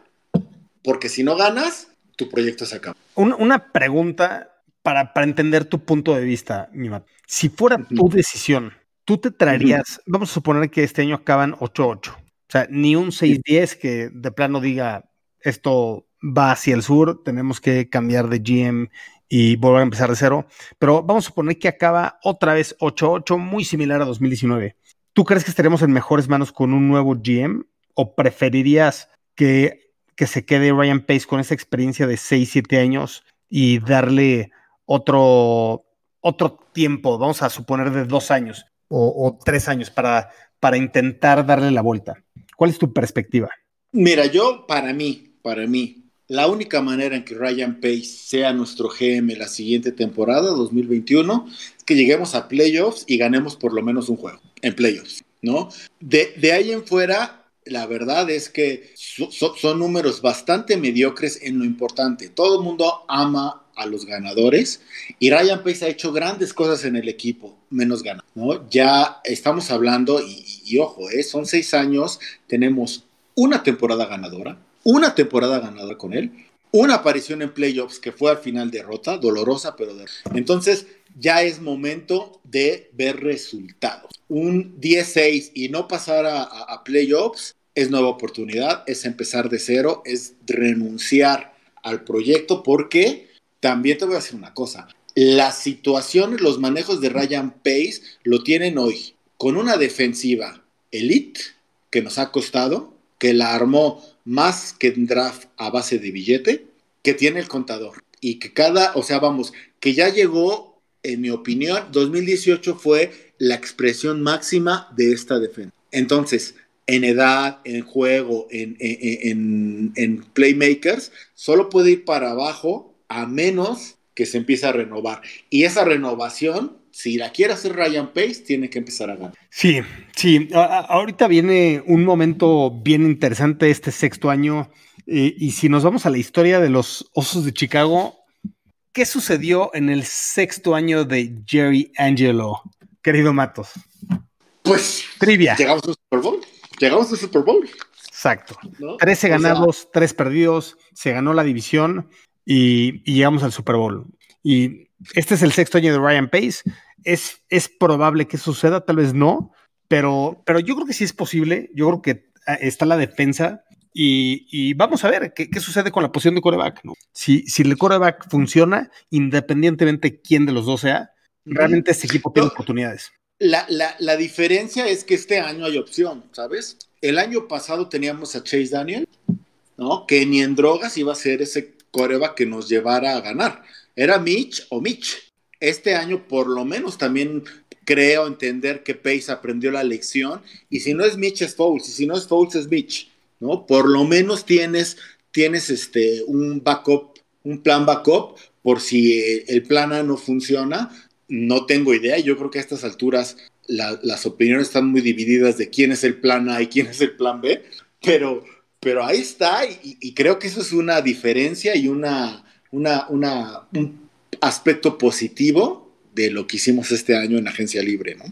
porque si no ganas, tu proyecto se acaba. Una, pregunta para, entender tu punto de vista, Mima. Si fuera tu decisión, tú te traerías, vamos a suponer que este año acaban 8-8, o sea, ni un 6-10 que de plano diga, esto va hacia el sur, tenemos que cambiar de GM y volver a empezar de cero. Pero vamos a suponer que acaba otra vez 8-8, muy similar a 2019. ¿Tú crees que estaremos en mejores manos con un nuevo GM o preferirías que, que se quede Ryan Pace con esa experiencia de 6-7 años y darle otro, otro tiempo, vamos a suponer de dos años o, o tres años para, para intentar darle la vuelta? ¿Cuál es tu perspectiva? Mira, yo para mí, para mí, la única manera en que Ryan Pace sea nuestro GM la siguiente temporada, 2021, es que lleguemos a playoffs y ganemos por lo menos un juego en playoffs, ¿no? De, ahí en fuera, la verdad es que son números bastante mediocres en lo importante. Todo el mundo ama a los ganadores y Ryan Pace ha hecho grandes cosas en el equipo, menos ganar, ¿no? Ya estamos hablando, y, ojo, ¿eh? son seis años, tenemos una temporada ganadora, una temporada ganada con él, una aparición en playoffs que fue al final derrota, dolorosa, pero de... entonces ya es momento de ver resultados. Un 10-6 y no pasar a, playoffs es nueva oportunidad, es empezar de cero, es renunciar al proyecto porque también te voy a decir una cosa, la situación, los manejos de Ryan Pace lo tienen hoy con una defensiva elite que nos ha costado, que la armó más que en draft a base de billete que tiene el contador. Y que cada, o sea, vamos, que ya llegó, en mi opinión, 2018 fue la expresión máxima de esta defensa. Entonces, en edad, en juego, en, en, en, playmakers, solo puede ir para abajo a menos que se empiece a renovar. Y esa renovación si la quiere hacer Ryan Pace, tiene que empezar a ganar. Sí, sí. ahorita viene un momento bien interesante este sexto año. Eh, y si nos vamos a la historia de los Osos de Chicago, ¿qué sucedió en el sexto año de Jerry Angelo, querido Matos? Pues, trivia. Llegamos al Super Bowl. Llegamos al Super Bowl. Exacto. 13 ganados, 3 perdidos, se ganó la división y, y llegamos al Super Bowl. Y este es el sexto año de Ryan Pace es, es probable que suceda, tal vez no, pero, pero yo creo que sí es posible. Yo creo que ah, está la defensa y, vamos a ver qué, sucede con la posición de coreback. ¿no? Si, si el coreback funciona, independientemente quién de los dos sea, realmente este equipo tiene oportunidades. La, la, diferencia es que este año hay opción, ¿sabes? El año pasado teníamos a Chase Daniel, ¿no? Que ni en drogas iba a ser ese coreback que nos llevara a ganar. Era Mitch o Mitch este año por lo menos también creo entender que Pace aprendió la lección. Y si no es Mitch es Fouls y si no es Fouls es Mitch, ¿no? Por lo menos tienes, tienes este, un backup, un plan backup por si el plan A no funciona. No tengo idea, yo creo que a estas alturas las opiniones están muy divididas de quién es el plan A y quién es el plan B, pero, pero ahí está. Y, creo que eso es una diferencia y una, una, una, aspecto positivo de lo que hicimos este año en Agencia Libre, ¿no?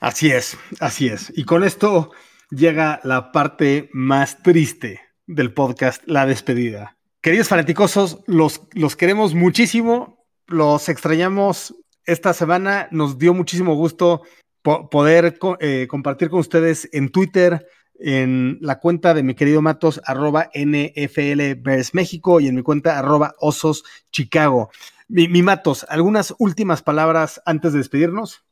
Así es, así es. Y con esto llega la parte más triste del podcast, la despedida. Queridos fanáticosos, los, los queremos muchísimo, los extrañamos esta semana, nos dio muchísimo gusto poder eh, compartir con ustedes en Twitter en la cuenta de mi querido Matos, arroba NFL México y en mi cuenta arroba Osos Chicago. Mi, mi Matos, ¿algunas últimas palabras antes de despedirnos?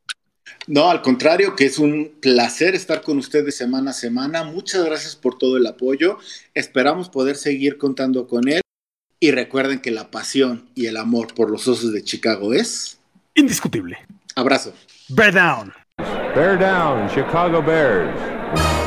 No, al contrario, que es un placer estar con ustedes semana a semana. Muchas gracias por todo el apoyo. Esperamos poder seguir contando con él. Y recuerden que la pasión y el amor por los osos de Chicago es indiscutible. Abrazo. Bear down. Bear down, Chicago Bears.